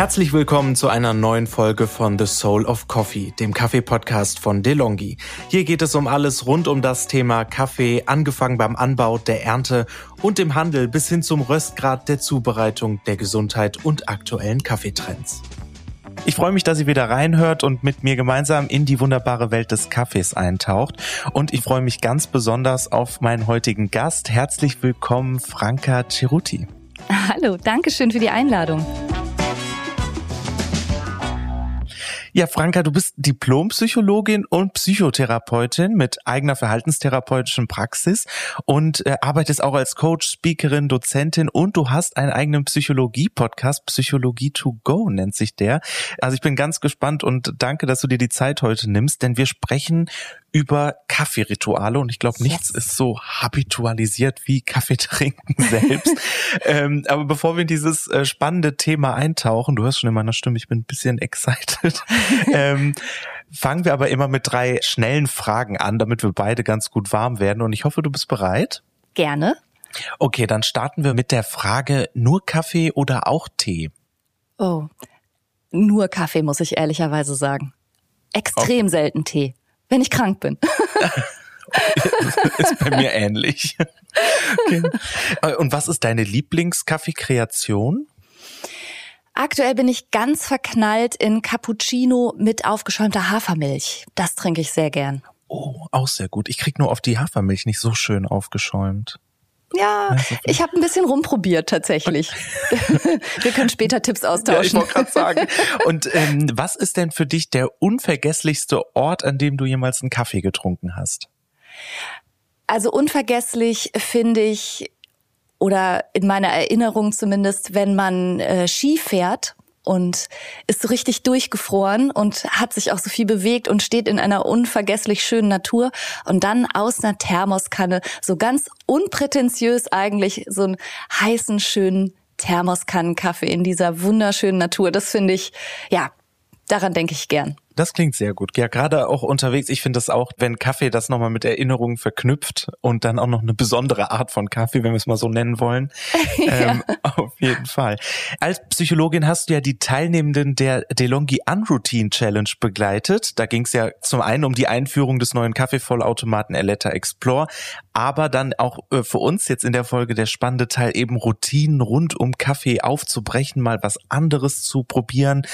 Herzlich willkommen zu einer neuen Folge von The Soul of Coffee, dem Kaffee-Podcast von DeLonghi. Hier geht es um alles rund um das Thema Kaffee, angefangen beim Anbau, der Ernte und dem Handel bis hin zum Röstgrad der Zubereitung, der Gesundheit und aktuellen Kaffeetrends. Ich freue mich, dass ihr wieder reinhört und mit mir gemeinsam in die wunderbare Welt des Kaffees eintaucht. Und ich freue mich ganz besonders auf meinen heutigen Gast. Herzlich willkommen, Franka Ceruti. Hallo, danke schön für die Einladung. Ja, Franka, du bist Diplompsychologin und Psychotherapeutin mit eigener verhaltenstherapeutischen Praxis und äh, arbeitest auch als Coach, Speakerin, Dozentin und du hast einen eigenen Psychologie-Podcast, Psychologie to go nennt sich der. Also ich bin ganz gespannt und danke, dass du dir die Zeit heute nimmst, denn wir sprechen über Kaffeerituale und ich glaube, yes. nichts ist so habitualisiert wie Kaffee trinken selbst. ähm, aber bevor wir in dieses äh, spannende Thema eintauchen, du hörst schon in meiner Stimme, ich bin ein bisschen excited. ähm, fangen wir aber immer mit drei schnellen Fragen an, damit wir beide ganz gut warm werden und ich hoffe, du bist bereit. Gerne. Okay, dann starten wir mit der Frage, nur Kaffee oder auch Tee? Oh, nur Kaffee, muss ich ehrlicherweise sagen. Extrem okay. selten Tee wenn ich krank bin. ist bei mir ähnlich. Okay. Und was ist deine Lieblingskaffeekreation? Aktuell bin ich ganz verknallt in Cappuccino mit aufgeschäumter Hafermilch. Das trinke ich sehr gern. Oh, auch sehr gut. Ich krieg nur auf die Hafermilch nicht so schön aufgeschäumt. Ja, ich habe ein bisschen rumprobiert tatsächlich. Wir können später Tipps austauschen. Ja, ich wollte gerade sagen. Und ähm, was ist denn für dich der unvergesslichste Ort, an dem du jemals einen Kaffee getrunken hast? Also unvergesslich finde ich oder in meiner Erinnerung zumindest, wenn man äh, Ski fährt und ist so richtig durchgefroren und hat sich auch so viel bewegt und steht in einer unvergesslich schönen Natur und dann aus einer Thermoskanne so ganz unprätentiös eigentlich so einen heißen schönen Thermoskannenkaffee in dieser wunderschönen Natur. Das finde ich, ja, daran denke ich gern. Das klingt sehr gut. Ja, gerade auch unterwegs. Ich finde das auch, wenn Kaffee das nochmal mit Erinnerungen verknüpft und dann auch noch eine besondere Art von Kaffee, wenn wir es mal so nennen wollen. ja. ähm, auf jeden Fall. Als Psychologin hast du ja die Teilnehmenden der DeLonghi Unroutine Challenge begleitet. Da ging es ja zum einen um die Einführung des neuen Kaffeevollautomaten Eletta Explore, aber dann auch äh, für uns jetzt in der Folge der spannende Teil eben Routinen rund um Kaffee aufzubrechen, mal was anderes zu probieren,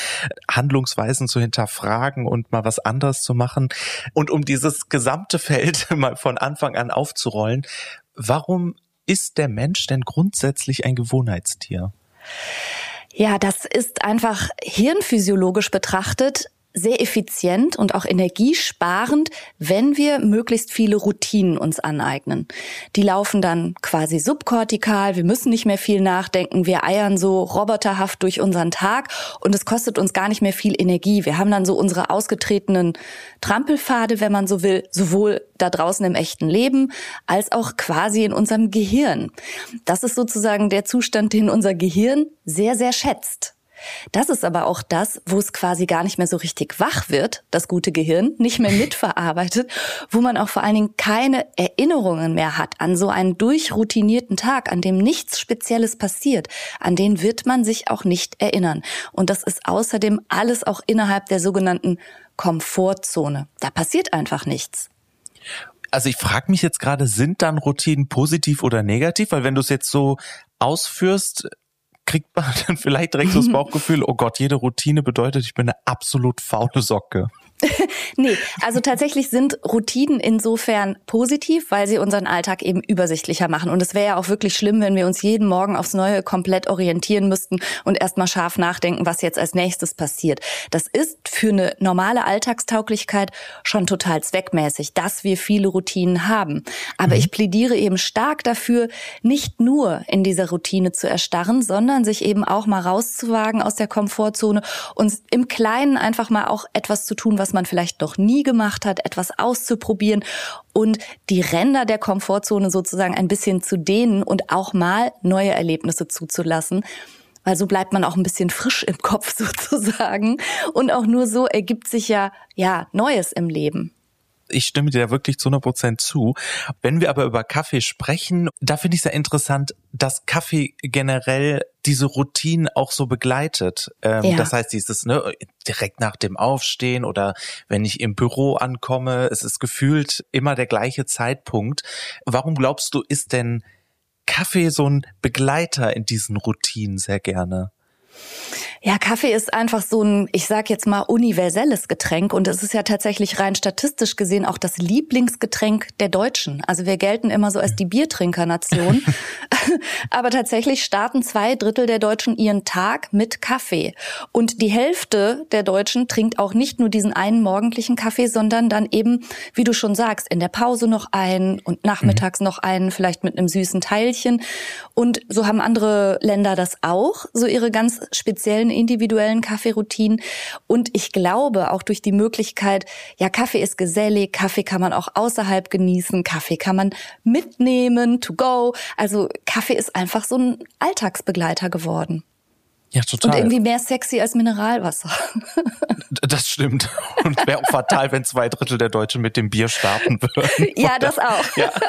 Handlungsweisen zu hinterfragen hinterfragen und mal was anderes zu machen und um dieses gesamte Feld mal von Anfang an aufzurollen. Warum ist der Mensch denn grundsätzlich ein Gewohnheitstier? Ja, das ist einfach hirnphysiologisch betrachtet sehr effizient und auch energiesparend, wenn wir möglichst viele Routinen uns aneignen. Die laufen dann quasi subkortikal, wir müssen nicht mehr viel nachdenken, wir eiern so roboterhaft durch unseren Tag und es kostet uns gar nicht mehr viel Energie. Wir haben dann so unsere ausgetretenen Trampelpfade, wenn man so will, sowohl da draußen im echten Leben als auch quasi in unserem Gehirn. Das ist sozusagen der Zustand, den unser Gehirn sehr, sehr schätzt. Das ist aber auch das, wo es quasi gar nicht mehr so richtig wach wird, das gute Gehirn, nicht mehr mitverarbeitet, wo man auch vor allen Dingen keine Erinnerungen mehr hat an so einen durchroutinierten Tag, an dem nichts Spezielles passiert. An den wird man sich auch nicht erinnern. Und das ist außerdem alles auch innerhalb der sogenannten Komfortzone. Da passiert einfach nichts. Also ich frage mich jetzt gerade, sind dann Routinen positiv oder negativ? Weil wenn du es jetzt so ausführst, kriegt man dann vielleicht direkt so das Bauchgefühl, oh Gott, jede Routine bedeutet, ich bin eine absolut faule Socke. nee, also tatsächlich sind Routinen insofern positiv, weil sie unseren Alltag eben übersichtlicher machen. Und es wäre ja auch wirklich schlimm, wenn wir uns jeden Morgen aufs Neue komplett orientieren müssten und erstmal scharf nachdenken, was jetzt als nächstes passiert. Das ist für eine normale Alltagstauglichkeit schon total zweckmäßig, dass wir viele Routinen haben. Aber mhm. ich plädiere eben stark dafür, nicht nur in dieser Routine zu erstarren, sondern sich eben auch mal rauszuwagen aus der Komfortzone und im Kleinen einfach mal auch etwas zu tun, was was man vielleicht noch nie gemacht hat, etwas auszuprobieren und die Ränder der Komfortzone sozusagen ein bisschen zu dehnen und auch mal neue Erlebnisse zuzulassen weil so bleibt man auch ein bisschen frisch im Kopf sozusagen und auch nur so ergibt sich ja ja Neues im Leben. Ich stimme dir da wirklich zu 100 Prozent zu. Wenn wir aber über Kaffee sprechen, da finde ich es ja interessant, dass Kaffee generell diese Routine auch so begleitet. Ähm, ja. Das heißt, dieses ne, direkt nach dem Aufstehen oder wenn ich im Büro ankomme, es ist gefühlt immer der gleiche Zeitpunkt. Warum glaubst du, ist denn Kaffee so ein Begleiter in diesen Routinen sehr gerne? Ja, Kaffee ist einfach so ein, ich sag jetzt mal, universelles Getränk und es ist ja tatsächlich rein statistisch gesehen auch das Lieblingsgetränk der Deutschen. Also wir gelten immer so als die Biertrinkernation, aber tatsächlich starten zwei Drittel der Deutschen ihren Tag mit Kaffee und die Hälfte der Deutschen trinkt auch nicht nur diesen einen morgendlichen Kaffee, sondern dann eben, wie du schon sagst, in der Pause noch einen und nachmittags mhm. noch einen, vielleicht mit einem süßen Teilchen und so haben andere Länder das auch, so ihre ganz speziellen individuellen Kaffeeroutinen. Und ich glaube auch durch die Möglichkeit, ja, Kaffee ist gesellig, Kaffee kann man auch außerhalb genießen, Kaffee kann man mitnehmen, to go. Also Kaffee ist einfach so ein Alltagsbegleiter geworden. Ja, total. Und irgendwie mehr sexy als Mineralwasser. Das stimmt. Und wäre auch fatal, wenn zwei Drittel der Deutschen mit dem Bier starten würden. Ja, das auch. Ja.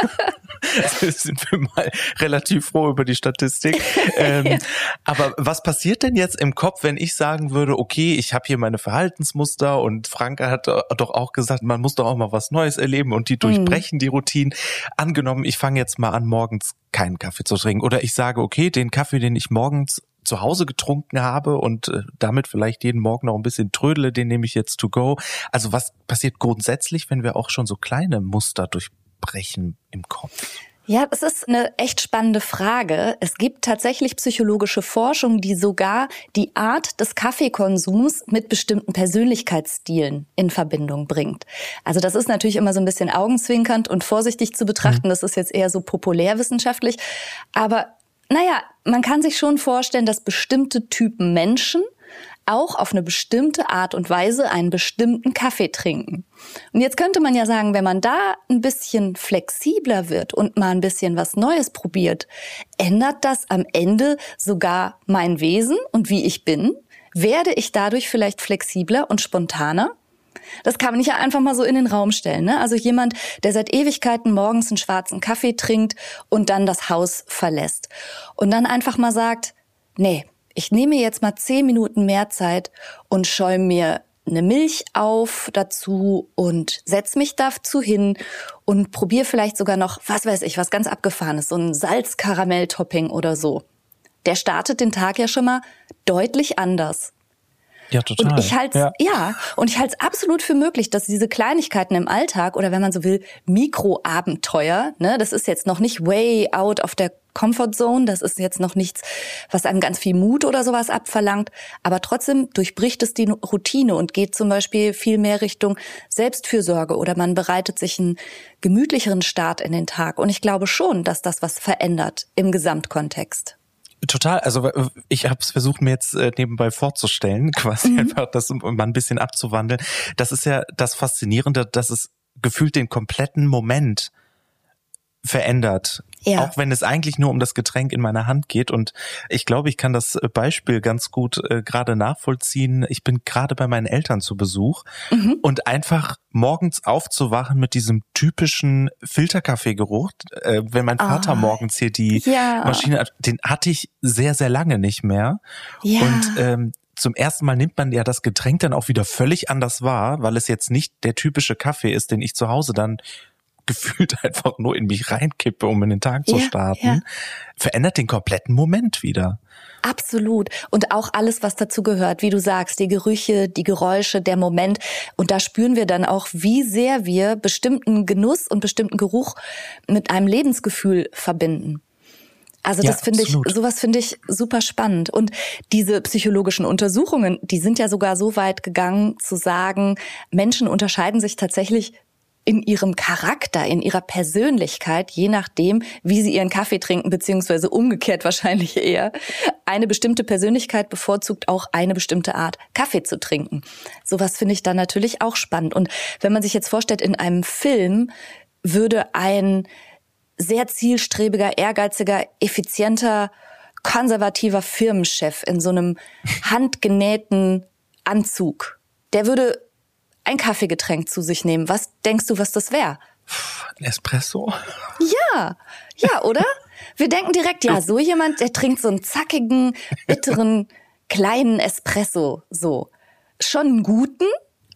Also sind wir mal relativ froh über die Statistik. Ähm, aber was passiert denn jetzt im Kopf, wenn ich sagen würde, okay, ich habe hier meine Verhaltensmuster und Franke hat doch auch gesagt, man muss doch auch mal was Neues erleben und die mhm. durchbrechen mhm. die Routinen. Angenommen, ich fange jetzt mal an, morgens keinen Kaffee zu trinken oder ich sage, okay, den Kaffee, den ich morgens zu Hause getrunken habe und äh, damit vielleicht jeden Morgen noch ein bisschen trödele, den nehme ich jetzt to go. Also was passiert grundsätzlich, wenn wir auch schon so kleine Muster durchbrechen im Kopf? Ja, das ist eine echt spannende Frage. Es gibt tatsächlich psychologische Forschung, die sogar die Art des Kaffeekonsums mit bestimmten Persönlichkeitsstilen in Verbindung bringt. Also das ist natürlich immer so ein bisschen augenzwinkernd und vorsichtig zu betrachten. Mhm. Das ist jetzt eher so populärwissenschaftlich. Aber naja, man kann sich schon vorstellen, dass bestimmte Typen Menschen auch auf eine bestimmte Art und Weise einen bestimmten Kaffee trinken. Und jetzt könnte man ja sagen, wenn man da ein bisschen flexibler wird und mal ein bisschen was Neues probiert, ändert das am Ende sogar mein Wesen und wie ich bin? Werde ich dadurch vielleicht flexibler und spontaner? Das kann man nicht einfach mal so in den Raum stellen. Ne? Also jemand, der seit Ewigkeiten morgens einen schwarzen Kaffee trinkt und dann das Haus verlässt und dann einfach mal sagt, nee, ich nehme jetzt mal zehn Minuten mehr Zeit und schäume mir eine Milch auf dazu und setz mich dazu hin und probiere vielleicht sogar noch, was weiß ich, was ganz abgefahrenes, so ein Salzkaramell-Topping oder so. Der startet den Tag ja schon mal deutlich anders. Ja, total. Und ich halte ja. ja, und ich halte es absolut für möglich, dass diese Kleinigkeiten im Alltag oder wenn man so will, Mikroabenteuer, ne, das ist jetzt noch nicht way out of der Comfort Zone, das ist jetzt noch nichts, was einem ganz viel Mut oder sowas abverlangt, aber trotzdem durchbricht es die Routine und geht zum Beispiel viel mehr Richtung Selbstfürsorge oder man bereitet sich einen gemütlicheren Start in den Tag. Und ich glaube schon, dass das was verändert im Gesamtkontext. Total, also ich habe es versucht mir jetzt äh, nebenbei vorzustellen, quasi mhm. einfach das mal ein bisschen abzuwandeln. Das ist ja das Faszinierende, dass es gefühlt den kompletten Moment verändert. Ja. Auch wenn es eigentlich nur um das Getränk in meiner Hand geht. Und ich glaube, ich kann das Beispiel ganz gut äh, gerade nachvollziehen. Ich bin gerade bei meinen Eltern zu Besuch mhm. und einfach morgens aufzuwachen mit diesem typischen Filterkaffeegeruch. Äh, wenn mein Vater ah, morgens hier die ja. Maschine hat, den hatte ich sehr, sehr lange nicht mehr. Ja. Und ähm, zum ersten Mal nimmt man ja das Getränk dann auch wieder völlig anders wahr, weil es jetzt nicht der typische Kaffee ist, den ich zu Hause dann gefühlt einfach nur in mich reinkippe, um in den Tag zu ja, starten, ja. verändert den kompletten Moment wieder. Absolut. Und auch alles, was dazu gehört, wie du sagst, die Gerüche, die Geräusche, der Moment. Und da spüren wir dann auch, wie sehr wir bestimmten Genuss und bestimmten Geruch mit einem Lebensgefühl verbinden. Also das ja, finde ich, sowas finde ich super spannend. Und diese psychologischen Untersuchungen, die sind ja sogar so weit gegangen zu sagen, Menschen unterscheiden sich tatsächlich in ihrem Charakter, in ihrer Persönlichkeit, je nachdem, wie sie ihren Kaffee trinken, beziehungsweise umgekehrt wahrscheinlich eher, eine bestimmte Persönlichkeit bevorzugt auch eine bestimmte Art Kaffee zu trinken. Sowas finde ich dann natürlich auch spannend. Und wenn man sich jetzt vorstellt, in einem Film würde ein sehr zielstrebiger, ehrgeiziger, effizienter, konservativer Firmenchef in so einem handgenähten Anzug, der würde ein Kaffeegetränk zu sich nehmen. Was denkst du, was das wäre? Ein Espresso? Ja, ja, oder? Wir denken direkt, ja, so jemand, der trinkt so einen zackigen, bitteren, kleinen Espresso, so. Schon einen guten,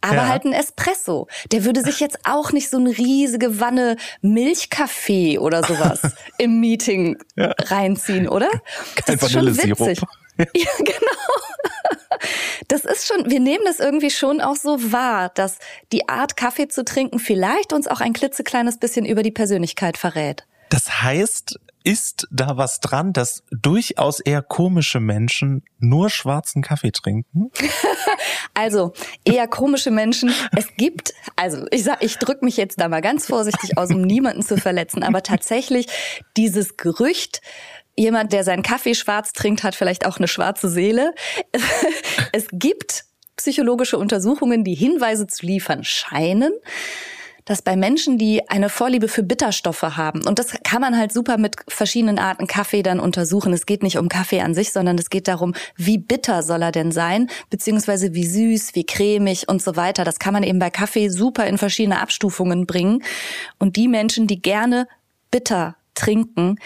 aber ja. halt ein Espresso. Der würde sich jetzt auch nicht so eine riesige Wanne Milchkaffee oder sowas im Meeting ja. reinziehen, oder? Kein das ist schon witzig. Ja, genau. Das ist schon, wir nehmen das irgendwie schon auch so wahr, dass die Art Kaffee zu trinken vielleicht uns auch ein klitzekleines bisschen über die Persönlichkeit verrät. Das heißt, ist da was dran, dass durchaus eher komische Menschen nur schwarzen Kaffee trinken? also eher komische Menschen. Es gibt, also ich sag, ich drück mich jetzt da mal ganz vorsichtig aus, um niemanden zu verletzen, aber tatsächlich dieses Gerücht, jemand, der seinen Kaffee schwarz trinkt, hat vielleicht auch eine schwarze Seele. Es gibt psychologische Untersuchungen, die Hinweise zu liefern scheinen, dass bei Menschen, die eine Vorliebe für Bitterstoffe haben, und das kann man halt super mit verschiedenen Arten Kaffee dann untersuchen. Es geht nicht um Kaffee an sich, sondern es geht darum, wie bitter soll er denn sein, beziehungsweise wie süß, wie cremig und so weiter. Das kann man eben bei Kaffee super in verschiedene Abstufungen bringen. Und die Menschen, die gerne bitter trinken,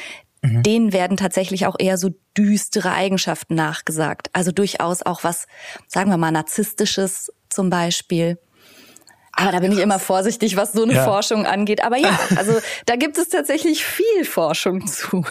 mhm. denen werden tatsächlich auch eher so düstere Eigenschaften nachgesagt. Also durchaus auch was, sagen wir mal, narzisstisches zum Beispiel. Aber da bin ich immer vorsichtig, was so eine ja. Forschung angeht. Aber ja, also da gibt es tatsächlich viel Forschung zu.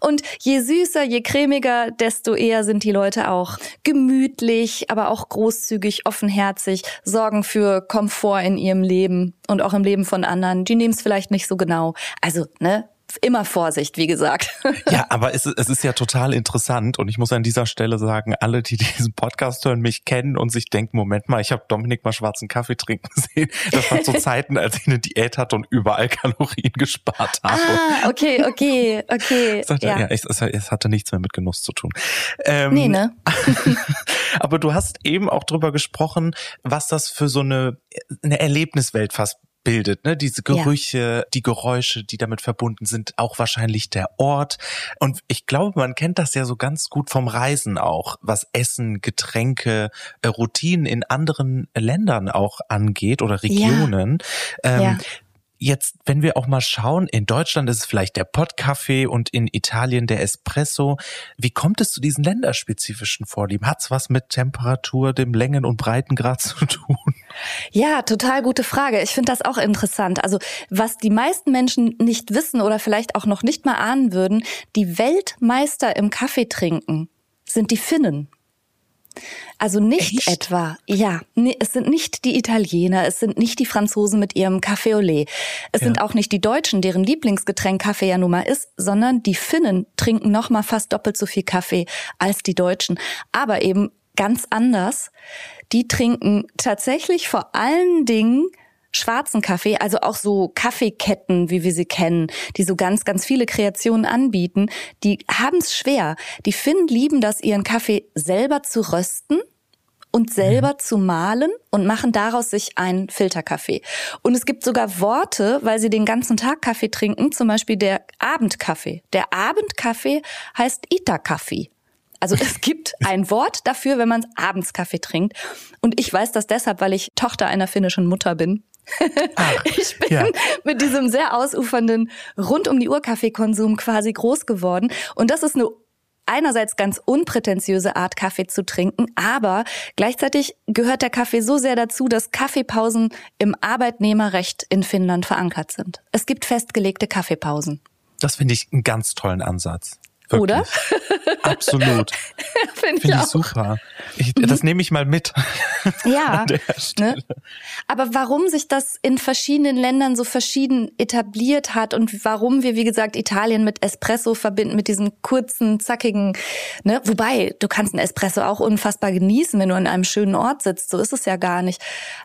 Und je süßer, je cremiger, desto eher sind die Leute auch gemütlich, aber auch großzügig, offenherzig, sorgen für Komfort in ihrem Leben und auch im Leben von anderen. Die nehmen es vielleicht nicht so genau. Also, ne, immer Vorsicht, wie gesagt. Ja, aber es, es ist ja total interessant und ich muss an dieser Stelle sagen, alle, die diesen Podcast hören, mich kennen und sich denken, Moment mal, ich habe Dominik mal schwarzen Kaffee trinken sehen. Das war zu Zeiten, als ich eine Diät hatte und überall Kalorien gespart habe. Ah, okay, okay, okay. Sagte, ja, ja es, es, hatte nichts mehr mit Genuss zu tun. Ähm, nee, ne? aber du hast eben auch drüber gesprochen, was das für so eine, eine Erlebniswelt fast bildet, ne? Diese Gerüche, ja. die Geräusche, die damit verbunden sind, auch wahrscheinlich der Ort. Und ich glaube, man kennt das ja so ganz gut vom Reisen auch, was Essen, Getränke, äh, Routinen in anderen Ländern auch angeht oder Regionen. Ja. Ähm, ja. Jetzt, wenn wir auch mal schauen, in Deutschland ist es vielleicht der Pottkaffee und in Italien der Espresso. Wie kommt es zu diesen länderspezifischen Vorlieben? Hat's was mit Temperatur, dem Längen- und Breitengrad zu tun? Ja, total gute Frage. Ich finde das auch interessant. Also, was die meisten Menschen nicht wissen oder vielleicht auch noch nicht mal ahnen würden, die Weltmeister im Kaffee trinken sind die Finnen. Also nicht Echt? etwa, ja, nee, es sind nicht die Italiener, es sind nicht die Franzosen mit ihrem Café au lait, es ja. sind auch nicht die Deutschen, deren Lieblingsgetränk Kaffee ja nun mal ist, sondern die Finnen trinken noch mal fast doppelt so viel Kaffee als die Deutschen, aber eben ganz anders. Die trinken tatsächlich vor allen Dingen schwarzen Kaffee, also auch so Kaffeeketten, wie wir sie kennen, die so ganz, ganz viele Kreationen anbieten, die haben es schwer. Die Finnen lieben das, ihren Kaffee selber zu rösten und selber mhm. zu mahlen und machen daraus sich einen Filterkaffee. Und es gibt sogar Worte, weil sie den ganzen Tag Kaffee trinken, zum Beispiel der Abendkaffee. Der Abendkaffee heißt Ita-Kaffee. Also es gibt ein Wort dafür, wenn man abends Kaffee trinkt. Und ich weiß das deshalb, weil ich Tochter einer finnischen Mutter bin. Ach, ich bin ja. mit diesem sehr ausufernden rund um die Uhr Kaffeekonsum quasi groß geworden. Und das ist eine einerseits ganz unprätentiöse Art, Kaffee zu trinken, aber gleichzeitig gehört der Kaffee so sehr dazu, dass Kaffeepausen im Arbeitnehmerrecht in Finnland verankert sind. Es gibt festgelegte Kaffeepausen. Das finde ich einen ganz tollen Ansatz. Wirklich. Oder? Absolut. Finde Find ich, ich super. Ich, mhm. Das nehme ich mal mit. Ja. Ne? Aber warum sich das in verschiedenen Ländern so verschieden etabliert hat und warum wir, wie gesagt, Italien mit Espresso verbinden, mit diesem kurzen, zackigen, ne? Wobei, du kannst einen Espresso auch unfassbar genießen, wenn du an einem schönen Ort sitzt. So ist es ja gar nicht.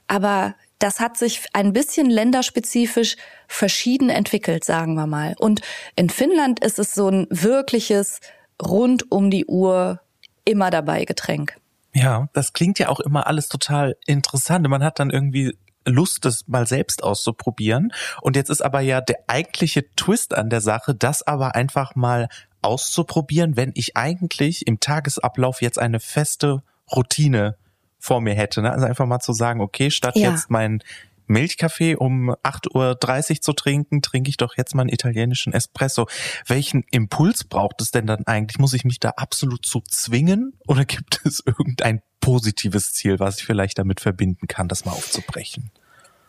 Aber das hat sich ein bisschen länderspezifisch verschieden entwickelt, sagen wir mal. Und in Finnland ist es so ein wirkliches rund um die Uhr immer dabei Getränk. Ja, das klingt ja auch immer alles total interessant. Man hat dann irgendwie Lust, das mal selbst auszuprobieren. Und jetzt ist aber ja der eigentliche Twist an der Sache, das aber einfach mal auszuprobieren, wenn ich eigentlich im Tagesablauf jetzt eine feste Routine vor mir hätte. Ne? Also einfach mal zu sagen, okay, statt ja. jetzt mein Milchkaffee um 8.30 Uhr zu trinken, trinke ich doch jetzt mal einen italienischen Espresso. Welchen Impuls braucht es denn dann eigentlich? Muss ich mich da absolut zu zwingen oder gibt es irgendein positives Ziel, was ich vielleicht damit verbinden kann, das mal aufzubrechen?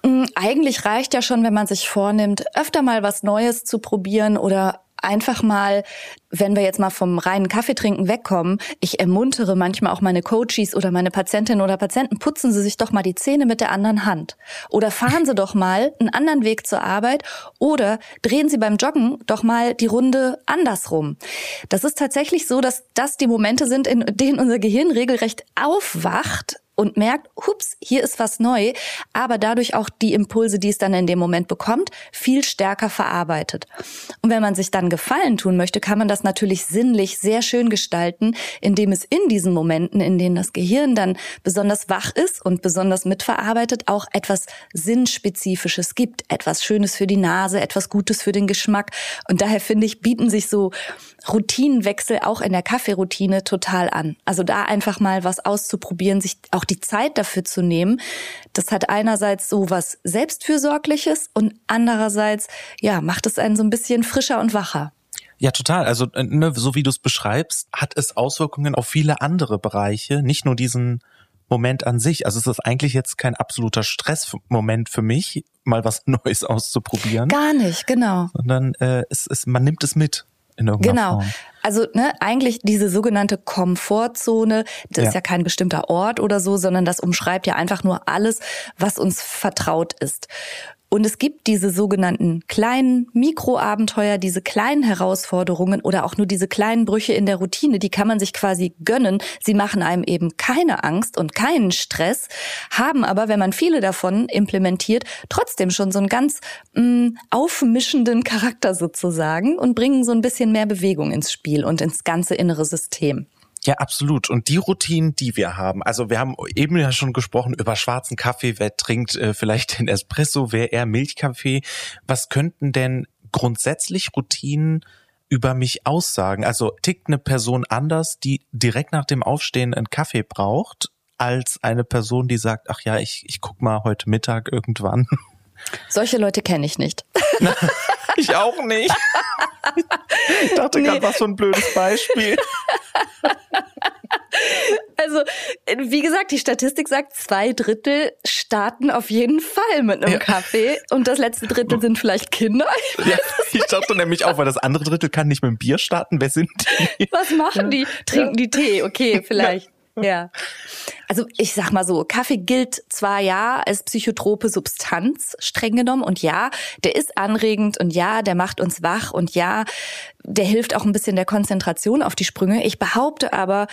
Mm, eigentlich reicht ja schon, wenn man sich vornimmt, öfter mal was Neues zu probieren oder einfach mal, wenn wir jetzt mal vom reinen Kaffeetrinken wegkommen, ich ermuntere manchmal auch meine Coaches oder meine Patientinnen oder Patienten, putzen Sie sich doch mal die Zähne mit der anderen Hand. Oder fahren Sie doch mal einen anderen Weg zur Arbeit oder drehen Sie beim Joggen doch mal die Runde andersrum. Das ist tatsächlich so, dass das die Momente sind, in denen unser Gehirn regelrecht aufwacht und merkt, hups, hier ist was neu, aber dadurch auch die Impulse, die es dann in dem Moment bekommt, viel stärker verarbeitet. Und wenn man sich dann Gefallen tun möchte, kann man das natürlich sinnlich sehr schön gestalten, indem es in diesen Momenten, in denen das Gehirn dann besonders wach ist und besonders mitverarbeitet, auch etwas Sinnspezifisches gibt, etwas Schönes für die Nase, etwas Gutes für den Geschmack. Und daher finde ich, bieten sich so Routinenwechsel auch in der Kaffeeroutine total an. Also da einfach mal was auszuprobieren, sich auch die Zeit dafür zu nehmen, das hat einerseits so was Selbstfürsorgliches und andererseits, ja, macht es einen so ein bisschen frischer und wacher. Ja, total. Also, äh, ne, so wie du es beschreibst, hat es Auswirkungen auf viele andere Bereiche, nicht nur diesen Moment an sich. Also es ist eigentlich jetzt kein absoluter Stressmoment für mich, mal was Neues auszuprobieren. Gar nicht, genau. Sondern äh, es, es, man nimmt es mit in irgendeiner genau. Form. Also ne, eigentlich diese sogenannte Komfortzone, das ja. ist ja kein bestimmter Ort oder so, sondern das umschreibt ja einfach nur alles, was uns vertraut ist. Und es gibt diese sogenannten kleinen Mikroabenteuer, diese kleinen Herausforderungen oder auch nur diese kleinen Brüche in der Routine, die kann man sich quasi gönnen. Sie machen einem eben keine Angst und keinen Stress, haben aber, wenn man viele davon implementiert, trotzdem schon so einen ganz mh, mm, aufmischenden Charakter sozusagen und bringen so ein bisschen mehr Bewegung ins Spiel und ins ganze innere System. Ja, absolut. Und die Routinen, die wir haben, also wir haben eben ja schon gesprochen über schwarzen Kaffee, wer trinkt äh, vielleicht den Espresso, wer eher Milchkaffee. Was könnten denn grundsätzlich Routinen über mich aussagen? Also tickt eine Person anders, die direkt nach dem Aufstehen einen Kaffee braucht, als eine Person, die sagt, ach ja, ich, ich guck mal heute Mittag irgendwann. Solche Leute kenne ich nicht. ich auch nicht. Ich dachte nee. gerade, was für ein blödes Beispiel. Also, wie gesagt, die Statistik sagt, zwei Drittel starten auf jeden Fall mit einem ja. Kaffee und das letzte Drittel sind vielleicht Kinder. Ja, ich dachte nämlich auch, weil das andere Drittel kann nicht mit dem Bier starten. Wer sind die? Was machen die? Trinken die Tee? Okay, vielleicht. Ja. Also ich sag mal so, Kaffee gilt zwar ja als psychotrope Substanz streng genommen und ja, der ist anregend und ja, der macht uns wach und ja, der hilft auch ein bisschen der Konzentration auf die Sprünge. Ich behaupte aber,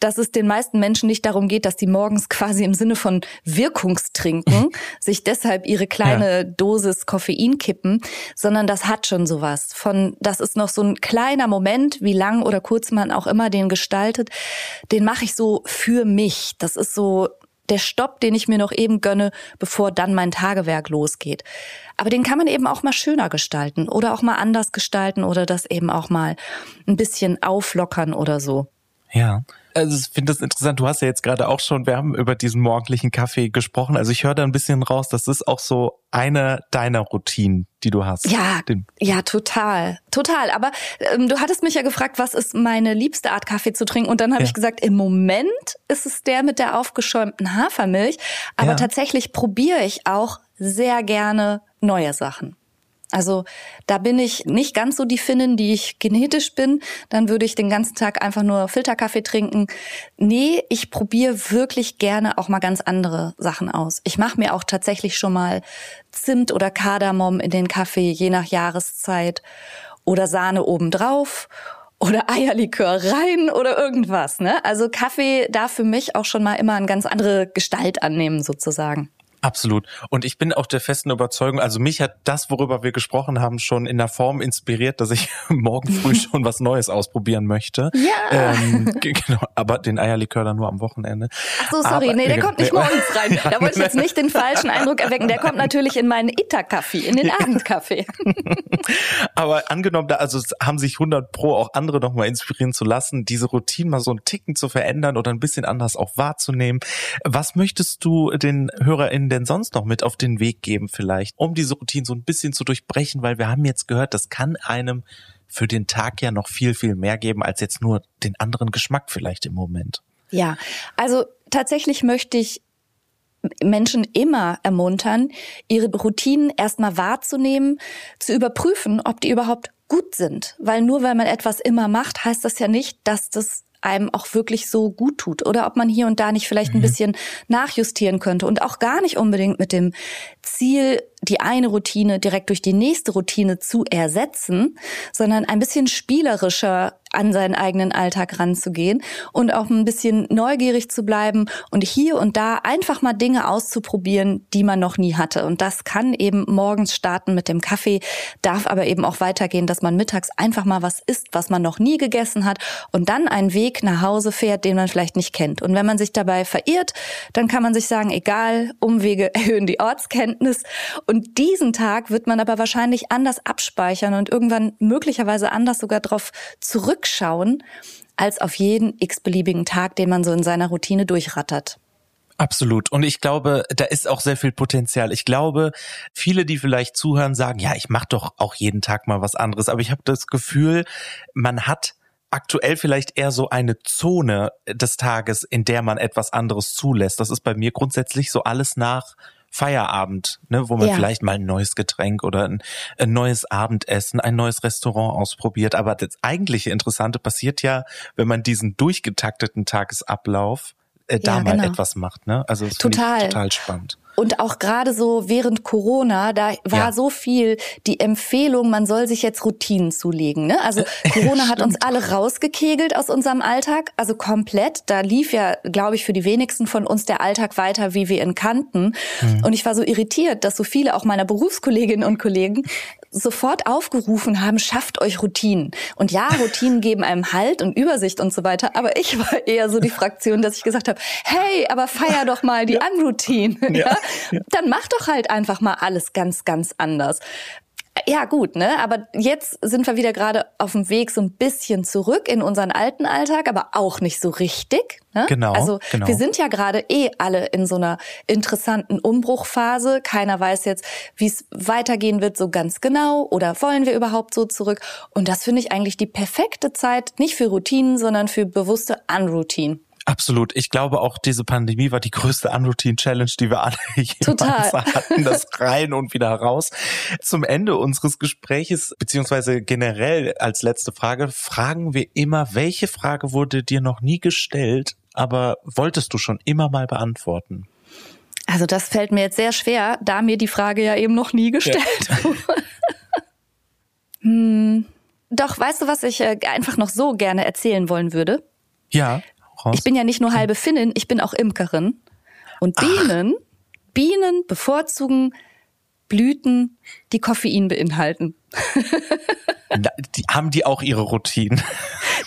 dass es den meisten Menschen nicht darum geht, dass die morgens quasi im Sinne von Wirkungstrinken sich deshalb ihre kleine ja. Dosis Koffein kippen, sondern das hat schon sowas von, das ist noch so ein kleiner Moment, wie lang oder kurz man auch immer den gestaltet, den mache ich so für mich. Das ist so der Stopp, den ich mir noch eben gönne, bevor dann mein Tagewerk losgeht. Aber den kann man eben auch mal schöner gestalten oder auch mal anders gestalten oder das eben auch mal ein bisschen auflockern oder so. Ja also ich finde das interessant. Du hast ja jetzt gerade auch schon, wir haben über diesen morgendlichen Kaffee gesprochen. Also ich höre da ein bisschen raus, das ist auch so eine deiner Routinen, die du hast. Ja, Den ja, total, total. Aber ähm, du hattest mich ja gefragt, was ist meine liebste Art Kaffee zu trinken? Und dann habe ja. ich gesagt, im Moment ist es der mit der aufgeschäumten Hafermilch. Aber ja. tatsächlich probiere ich auch sehr gerne neue Sachen. Also da bin ich nicht ganz so die Finnin, die ich genetisch bin. Dann würde ich den ganzen Tag einfach nur Filterkaffee trinken. Nee, ich probiere wirklich gerne auch mal ganz andere Sachen aus. Ich mache mir auch tatsächlich schon mal Zimt oder Kardamom in den Kaffee, je nach Jahreszeit. Oder Sahne obendrauf oder Eierlikör rein oder irgendwas. Ne? Also Kaffee darf für mich auch schon mal immer eine ganz andere Gestalt annehmen sozusagen. Absolut. Und ich bin auch der festen Überzeugung, also mich hat das, worüber wir gesprochen haben, schon in der Form inspiriert, dass ich morgen früh schon was Neues ausprobieren möchte. Ja. Ähm, genau, aber den Eierlikör dann nur am Wochenende. Ach so, sorry, aber, nee, der kommt nicht morgens rein. Da wollte ich jetzt nicht den falschen Eindruck erwecken. Der kommt natürlich in meinen Ita-Kaffee, in den Abendkaffee. aber angenommen, da also haben sich 100 Pro auch andere nochmal inspirieren zu lassen, diese Routine mal so einen Ticken zu verändern oder ein bisschen anders auch wahrzunehmen. Was möchtest du den HörerInnen denn sonst noch mit auf den Weg geben vielleicht, um diese Routine so ein bisschen zu durchbrechen, weil wir haben jetzt gehört, das kann einem für den Tag ja noch viel, viel mehr geben als jetzt nur den anderen Geschmack vielleicht im Moment. Ja, also tatsächlich möchte ich Menschen immer ermuntern, ihre Routinen erstmal wahrzunehmen, zu überprüfen, ob die überhaupt gut sind. Weil nur weil man etwas immer macht, heißt das ja nicht, dass das einem auch wirklich so gut tut oder ob man hier und da nicht vielleicht ein mhm. bisschen nachjustieren könnte und auch gar nicht unbedingt mit dem Ziel, die eine Routine direkt durch die nächste Routine zu ersetzen, sondern ein bisschen spielerischer an seinen eigenen Alltag ranzugehen und auch ein bisschen neugierig zu bleiben und hier und da einfach mal Dinge auszuprobieren, die man noch nie hatte. Und das kann eben morgens starten mit dem Kaffee, darf aber eben auch weitergehen, dass man mittags einfach mal was isst, was man noch nie gegessen hat und dann einen Weg nach Hause fährt, den man vielleicht nicht kennt. Und wenn man sich dabei verirrt, dann kann man sich sagen, egal, Umwege erhöhen die Ortskenntnis und diesen Tag wird man aber wahrscheinlich anders abspeichern und irgendwann möglicherweise anders sogar darauf zurückschauen, als auf jeden x-beliebigen Tag, den man so in seiner Routine durchrattert. Absolut. Und ich glaube, da ist auch sehr viel Potenzial. Ich glaube, viele, die vielleicht zuhören, sagen, ja, ich mache doch auch jeden Tag mal was anderes. Aber ich habe das Gefühl, man hat aktuell vielleicht eher so eine Zone des Tages, in der man etwas anderes zulässt. Das ist bei mir grundsätzlich so alles nach Feierabend, ne, wo man ja. vielleicht mal ein neues Getränk oder ein, ein, neues Abendessen, ein neues Restaurant ausprobiert. Aber das eigentliche Interessante passiert ja, wenn man diesen durchgetakteten Tagesablauf äh, da ja, mal genau. etwas macht. Ne? Also das total. total spannend. Und auch gerade so während Corona, da war ja. so viel die Empfehlung, man soll sich jetzt Routinen zulegen. Ne? Also Corona hat uns alle rausgekegelt aus unserem Alltag, also komplett. Da lief ja, glaube ich, für die wenigsten von uns der Alltag weiter, wie wir ihn kannten. Mhm. Und ich war so irritiert, dass so viele auch meiner Berufskolleginnen und Kollegen sofort aufgerufen haben, schafft euch Routinen. Und ja, Routinen geben einem Halt und Übersicht und so weiter. Aber ich war eher so die Fraktion, dass ich gesagt habe, hey, aber feier doch mal die ja. Unroutine. Ja. ja. Dann mach doch halt einfach mal alles ganz, ganz anders. Ja, gut, ne? Aber jetzt sind wir wieder gerade auf dem Weg so ein bisschen zurück in unseren alten Alltag, aber auch nicht so richtig. Ne? Genau. Also genau. wir sind ja gerade eh alle in so einer interessanten Umbruchphase. Keiner weiß jetzt, wie es weitergehen wird, so ganz genau. Oder wollen wir überhaupt so zurück? Und das finde ich eigentlich die perfekte Zeit, nicht für Routinen, sondern für bewusste Unroutine. Absolut. Ich glaube auch, diese Pandemie war die größte Unroutine-Challenge, die wir alle jemals Total. hatten. Das rein und wieder raus. Zum Ende unseres Gespräches, beziehungsweise generell als letzte Frage, fragen wir immer, welche Frage wurde dir noch nie gestellt, aber wolltest du schon immer mal beantworten? Also das fällt mir jetzt sehr schwer, da mir die Frage ja eben noch nie gestellt ja. wurde. hm. Doch, weißt du, was ich äh, einfach noch so gerne erzählen wollen würde? Ja raus? Ich bin ja nicht nur halbe Finnin, ich bin auch Imkerin. Und Bienen, Ach. Bienen bevorzugen Blüten, die Koffein beinhalten. die, haben die auch ihre Routinen?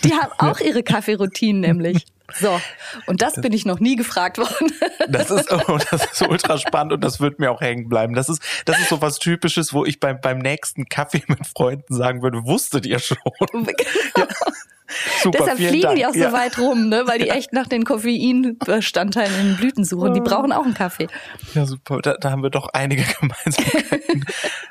Die haben auch ihre Kaffeeroutinen nämlich. So, und das bin ich noch nie gefragt worden. Das ist, oh, das ist ultra spannend und das wird mir auch hängen bleiben. Das ist, das ist so was Typisches, wo ich beim, beim nächsten Kaffee mit Freunden sagen würde, wusstet ihr schon? Genau. Ja. Super, Deshalb fliegen Dank. die auch so weit rum, ne? weil die ja. echt nach den Koffeinbestandteilen in den Blüten suchen. Die brauchen auch einen Kaffee. Ja, super. Da, da haben wir doch einige Gemeinsamkeiten.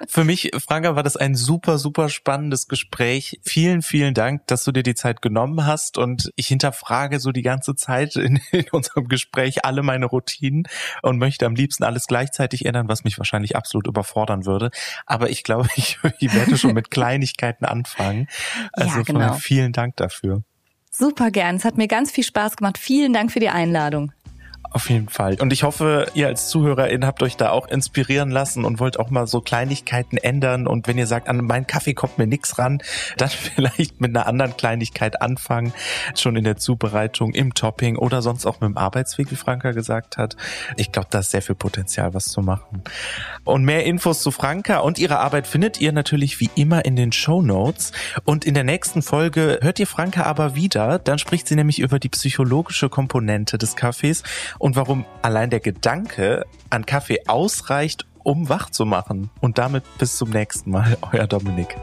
Für mich, Franka, war das ein super, super spannendes Gespräch. Vielen, vielen Dank, dass du dir die Zeit genommen hast. Und ich hinterfrage so die ganze Zeit in, in unserem Gespräch alle meine Routinen und möchte am liebsten alles gleichzeitig ändern, was mich wahrscheinlich absolut überfordern würde. Aber ich glaube, ich, ich werde schon mit Kleinigkeiten anfangen. Also ja, genau. vielen Dank dafür dafür. Super gern. Es hat mir ganz viel Spaß gemacht. Vielen Dank für die Einladung. Auf jeden Fall. Und ich hoffe, ihr als ZuhörerInnen habt euch da auch inspirieren lassen und wollt auch mal so Kleinigkeiten ändern. Und wenn ihr sagt, an meinen Kaffee kommt mir nichts ran, dann vielleicht mit einer anderen Kleinigkeit anfangen. Schon in der Zubereitung, im Topping oder sonst auch mit dem Arbeitsweg, wie Franka gesagt hat. Ich glaube, da ist sehr viel Potenzial, was zu machen. Und mehr Infos zu Franka und ihrer Arbeit findet ihr natürlich wie immer in den Show Notes. Und in der nächsten Folge hört ihr Franka aber wieder. Dann spricht sie nämlich über die psychologische Komponente des Kaffees und warum allein der Gedanke an Kaffee ausreicht, um wach zu machen. Und damit bis zum nächsten Mal, euer Dominik.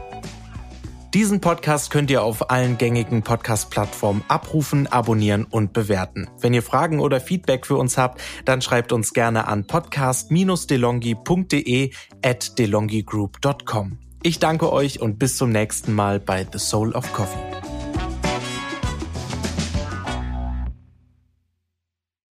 Diesen Podcast könnt ihr auf allen gängigen Podcast-Plattformen abrufen, abonnieren und bewerten. Wenn ihr Fragen oder Feedback für uns habt, dann schreibt uns gerne an podcast-delongi.de at delongigroup.com. Ich danke euch und bis zum nächsten Mal bei The Soul of Coffee.